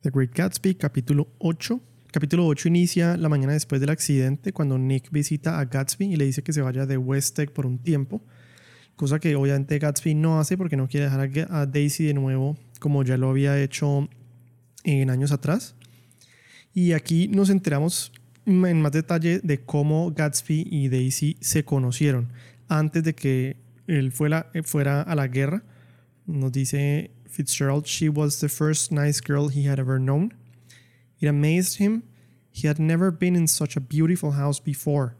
The Great Gatsby, capítulo 8. capítulo 8 inicia la mañana después del accidente, cuando Nick visita a Gatsby y le dice que se vaya de West por un tiempo, cosa que obviamente Gatsby no hace porque no quiere dejar a Daisy de nuevo como ya lo había hecho en años atrás. Y aquí nos enteramos en más detalle de cómo Gatsby y Daisy se conocieron antes de que él fuera, fuera a la guerra. Nos dice Fitzgerald, she was the first nice girl he had ever known. It amazed him. He had never been in such a beautiful house before.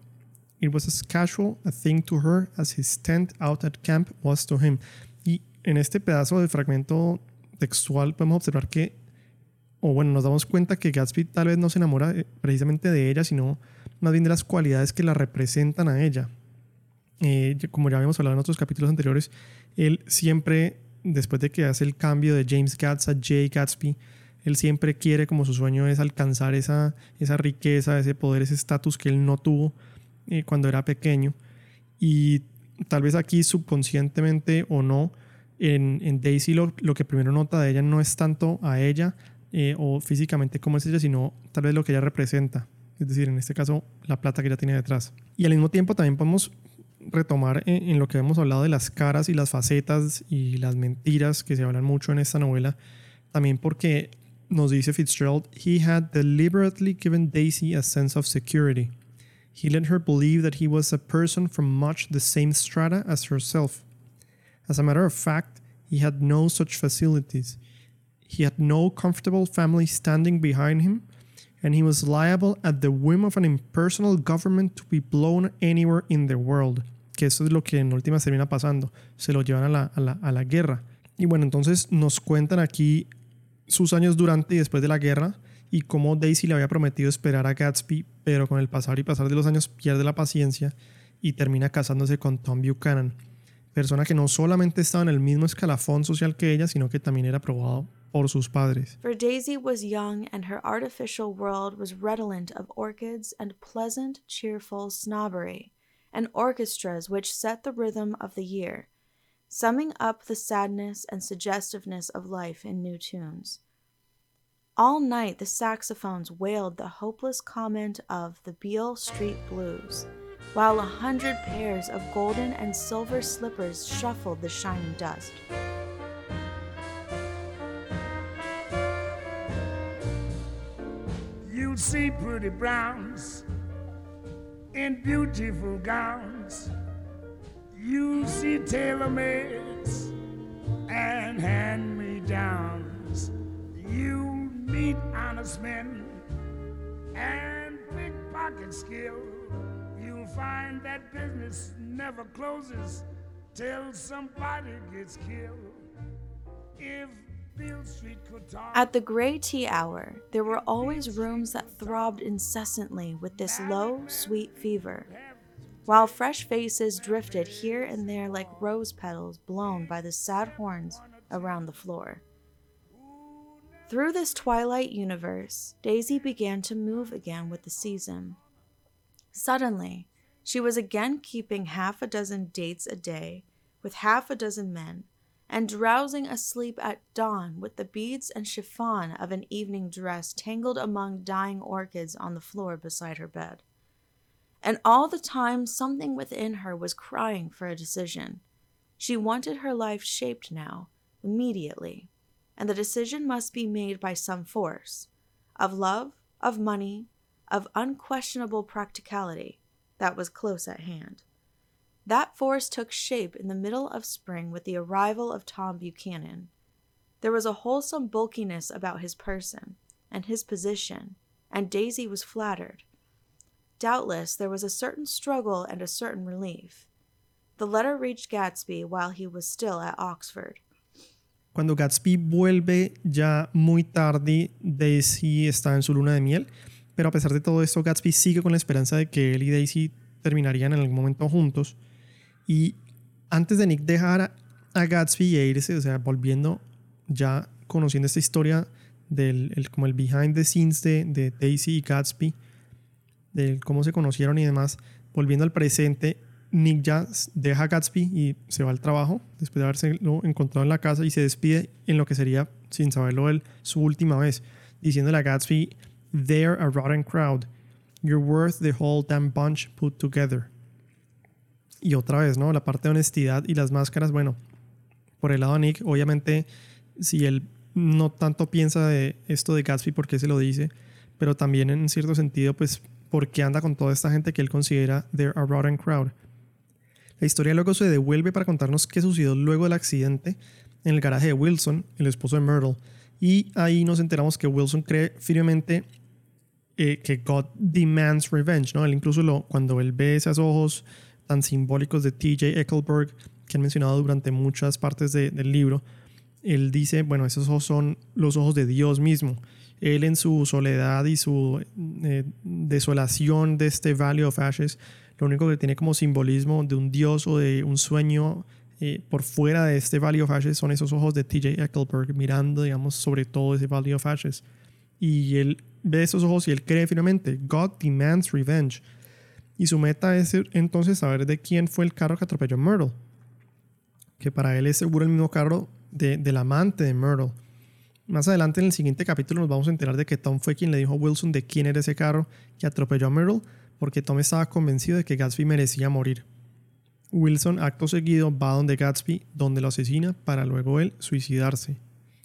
It was as casual a thing to her as his tent out at camp was to him. Y en este pedazo de fragmento textual podemos observar que, o bueno, nos damos cuenta que Gatsby tal vez no se enamora eh, precisamente de ella, sino más bien de las cualidades que la representan a ella. Eh, como ya habíamos hablado en otros capítulos anteriores, él siempre, después de que hace el cambio de James Gatz a Jay Gatsby, él siempre quiere, como su sueño es alcanzar esa, esa riqueza, ese poder, ese estatus que él no tuvo eh, cuando era pequeño. Y tal vez aquí subconscientemente o no, en, Daisy lo, lo, que primero nota de ella no es tanto a ella eh, o físicamente como es ella, sino tal vez lo que ella representa. Es decir, en este caso, la plata que ella tiene detrás. Y al mismo tiempo también podemos retomar en, en, lo que hemos hablado de las caras y las facetas y las mentiras que se hablan mucho en esta novela, también porque nos dice Fitzgerald, he had deliberately given Daisy a sense of security. He let her believe that he was a person from much the same strata as herself. As a matter of fact, he had no such facilities. He had no comfortable family standing behind him, and he was liable at the whim of an impersonal government to be blown anywhere in the world. Que eso es lo que en última termina pasando. Se lo llevan a la, a la, a la guerra. Y bueno, entonces nos cuentan aquí sus años durante y después de la guerra y cómo Daisy le había prometido esperar a Gatsby, pero con el pasar y pasar de los años pierde la paciencia y termina casándose con Tom Buchanan, persona que no solamente estaba en el mismo escalafón social que ella, sino que también era aprobado por sus padres. For Daisy was young and her artificial world was redolent of orchids and pleasant, cheerful snobbery, and orchestras which set the rhythm of the year. summing up the sadness and suggestiveness of life in new tunes. All night the saxophones wailed the hopeless comment of the Beale Street Blues, while a hundred pairs of golden and silver slippers shuffled the shining dust. You'll see pretty browns in beautiful gowns you see tailor mades and hand me downs. You meet honest men and pickpocket skill. You'll find that business never closes till somebody gets killed. If At the gray tea hour, there were always rooms that throbbed incessantly with this low, sweet fever while fresh faces drifted here and there like rose petals blown by the sad horns around the floor. Through this twilight universe, Daisy began to move again with the season. Suddenly, she was again keeping half a dozen dates a day with half a dozen men, and drowsing asleep at dawn with the beads and chiffon of an evening dress tangled among dying orchids on the floor beside her bed. And all the time, something within her was crying for a decision. She wanted her life shaped now, immediately, and the decision must be made by some force of love, of money, of unquestionable practicality that was close at hand. That force took shape in the middle of spring with the arrival of Tom Buchanan. There was a wholesome bulkiness about his person and his position, and Daisy was flattered. Doubtless there was a certain struggle and a certain relief. The letter reached Gatsby while he was still at Oxford. Cuando Gatsby vuelve ya muy tarde, Daisy está en su luna de miel, pero a pesar de todo esto, Gatsby sigue con la esperanza de que él y Daisy terminarían en algún momento juntos. Y antes de Nick dejar a, Gatsby e irse, o sea, volviendo ya conociendo esta historia del el, como el behind the scenes de, Daisy y Gatsby, de cómo se conocieron y demás, volviendo al presente, Nick ya deja a Gatsby y se va al trabajo después de haberse encontrado en la casa y se despide en lo que sería, sin saberlo él, su última vez. diciéndole a Gatsby, They're a rotten crowd. You're worth the whole damn bunch put together. Y otra vez, ¿no? La parte de honestidad y las máscaras, bueno, por el lado de Nick, obviamente, si él no tanto piensa de esto de Gatsby, porque se lo dice, pero también en cierto sentido, pues, porque anda con toda esta gente que él considera they're a rotten crowd. La historia luego se devuelve para contarnos qué sucedió luego del accidente en el garaje de Wilson, el esposo de Myrtle. Y ahí nos enteramos que Wilson cree firmemente eh, que God demands revenge, ¿no? Él incluso lo, cuando él ve esos ojos tan simbólicos de TJ Eckelberg que han mencionado durante muchas partes del libro, él dice, bueno, esos ojos son los ojos de Dios mismo. Él en su soledad y su eh, desolación de este Valley of Ashes, lo único que tiene como simbolismo de un dios o de un sueño eh, por fuera de este Valley of Ashes son esos ojos de TJ Eckelberg mirando, digamos, sobre todo ese Valley of Ashes. Y él ve esos ojos y él cree finalmente, God demands revenge. Y su meta es entonces saber de quién fue el carro que atropelló a Myrtle. Que para él es seguro el mismo carro de, del amante de Myrtle. Más adelante en el siguiente capítulo nos vamos a enterar de que Tom fue quien le dijo a Wilson de quién era ese carro que atropelló a Myrtle, porque Tom estaba convencido de que Gatsby merecía morir. Wilson, acto seguido, va donde Gatsby, donde lo asesina, para luego él suicidarse.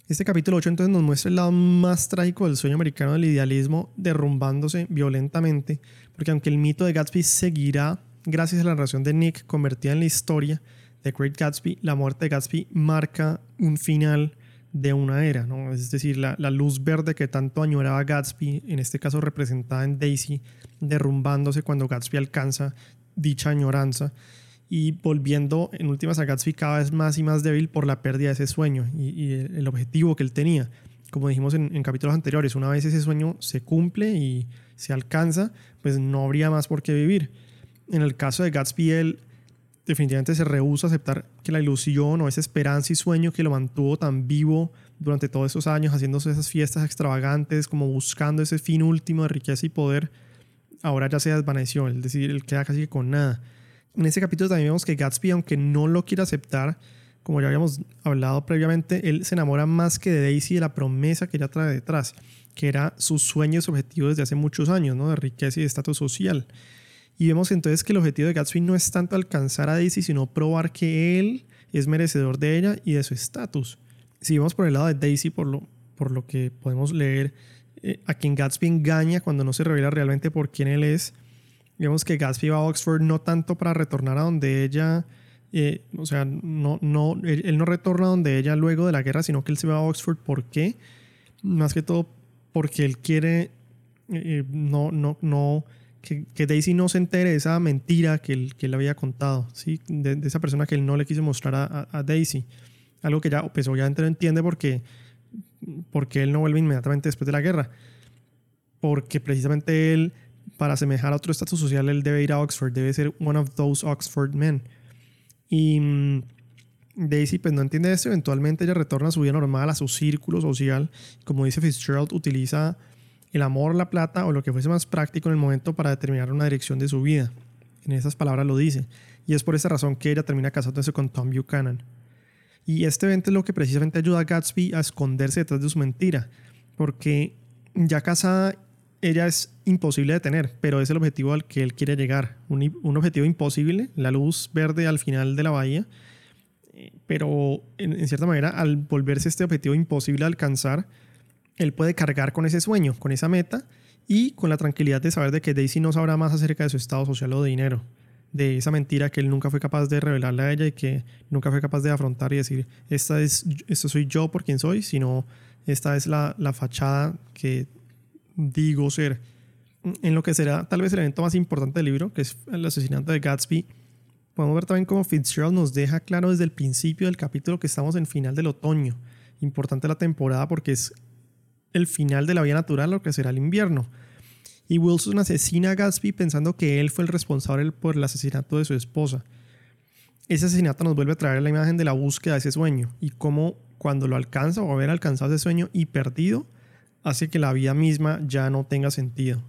Este capítulo 8 entonces nos muestra el lado más trágico del sueño americano del idealismo derrumbándose violentamente, porque aunque el mito de Gatsby seguirá gracias a la narración de Nick convertida en la historia de Great Gatsby, la muerte de Gatsby marca un final de una era, ¿no? es decir, la, la luz verde que tanto añoraba Gatsby, en este caso representada en Daisy, derrumbándose cuando Gatsby alcanza dicha añoranza y volviendo en últimas a Gatsby cada vez más y más débil por la pérdida de ese sueño y, el objetivo que él tenía. Como dijimos en, capítulos anteriores, una vez ese sueño se cumple y se alcanza, pues no habría más por qué vivir. En el caso de Gatsby, él definitivamente se rehúsa a aceptar que la ilusión o esa esperanza y sueño que lo mantuvo tan vivo durante todos esos años, haciéndose esas fiestas extravagantes, como buscando ese fin último de riqueza y poder, ahora ya se desvaneció, es decir, él queda casi con nada. En ese capítulo también vemos que Gatsby, aunque no lo quiere aceptar, como ya habíamos hablado previamente, él se enamora más que de Daisy de la promesa que ella trae detrás, que era sus sueños y objetivos desde hace muchos años, ¿no? de riqueza y de estatus social. Y vemos entonces que el objetivo de Gatsby no es tanto alcanzar a Daisy, sino probar que él es merecedor de ella y de su estatus. Si vemos por el lado de Daisy, por lo, por lo que podemos leer, eh, a quien Gatsby engaña cuando no se revela realmente por quién él es, Digamos que Gatsby va a Oxford no tanto para retornar a donde ella, eh, o sea, no, no, él, no retorna a donde ella luego de la guerra, sino que él se va a Oxford. ¿Por qué? Más que todo porque él quiere, eh, no, no, no, que, que, Daisy no se entere de esa mentira que él, que él había contado, ¿sí? De, esa persona que él no le quiso mostrar a, a, Daisy. Algo que ya, pues obviamente no entiende porque, porque él no vuelve inmediatamente después de la guerra. Porque precisamente él para asemejar a otro estatus social, él debe ir a Oxford, debe ser one of those Oxford men. Y mm, Daisy pues no entiende esto, eventualmente ella retorna a su vida normal, a su círculo social. Como dice Fitzgerald, utiliza el amor, la plata o lo que fuese más práctico en el momento para determinar una dirección de su vida. En esas palabras lo dice. Y es por esa razón que ella termina casándose con Tom Buchanan. Y este evento es lo que precisamente ayuda a Gatsby a esconderse detrás de su mentira. Porque ya casada ella es imposible de tener, pero es el objetivo al que él quiere llegar. Un, un objetivo imposible, la luz verde al final de la bahía, eh, pero en, cierta manera al volverse este objetivo imposible de alcanzar, él puede cargar con ese sueño, con esa meta y con la tranquilidad de saber de que Daisy no sabrá más acerca de su estado social o de dinero, de esa mentira que él nunca fue capaz de revelarle a ella y que nunca fue capaz de afrontar y decir, esta es, esto soy yo por quien soy, sino esta es la, la fachada que digo ser. En lo que será tal vez el evento más importante del libro, que es el asesinato de Gatsby, podemos ver también cómo Fitzgerald nos deja claro desde el principio del capítulo que estamos en final del otoño. Importante la temporada porque es el final de la vida natural, lo que será el invierno. Y Wilson asesina a Gatsby pensando que él fue el responsable por el asesinato de su esposa. Ese asesinato nos vuelve a traer la imagen de la búsqueda de ese sueño y cómo cuando lo alcanza o haber alcanzado ese sueño y perdido, hace que la vida misma ya no tenga sentido.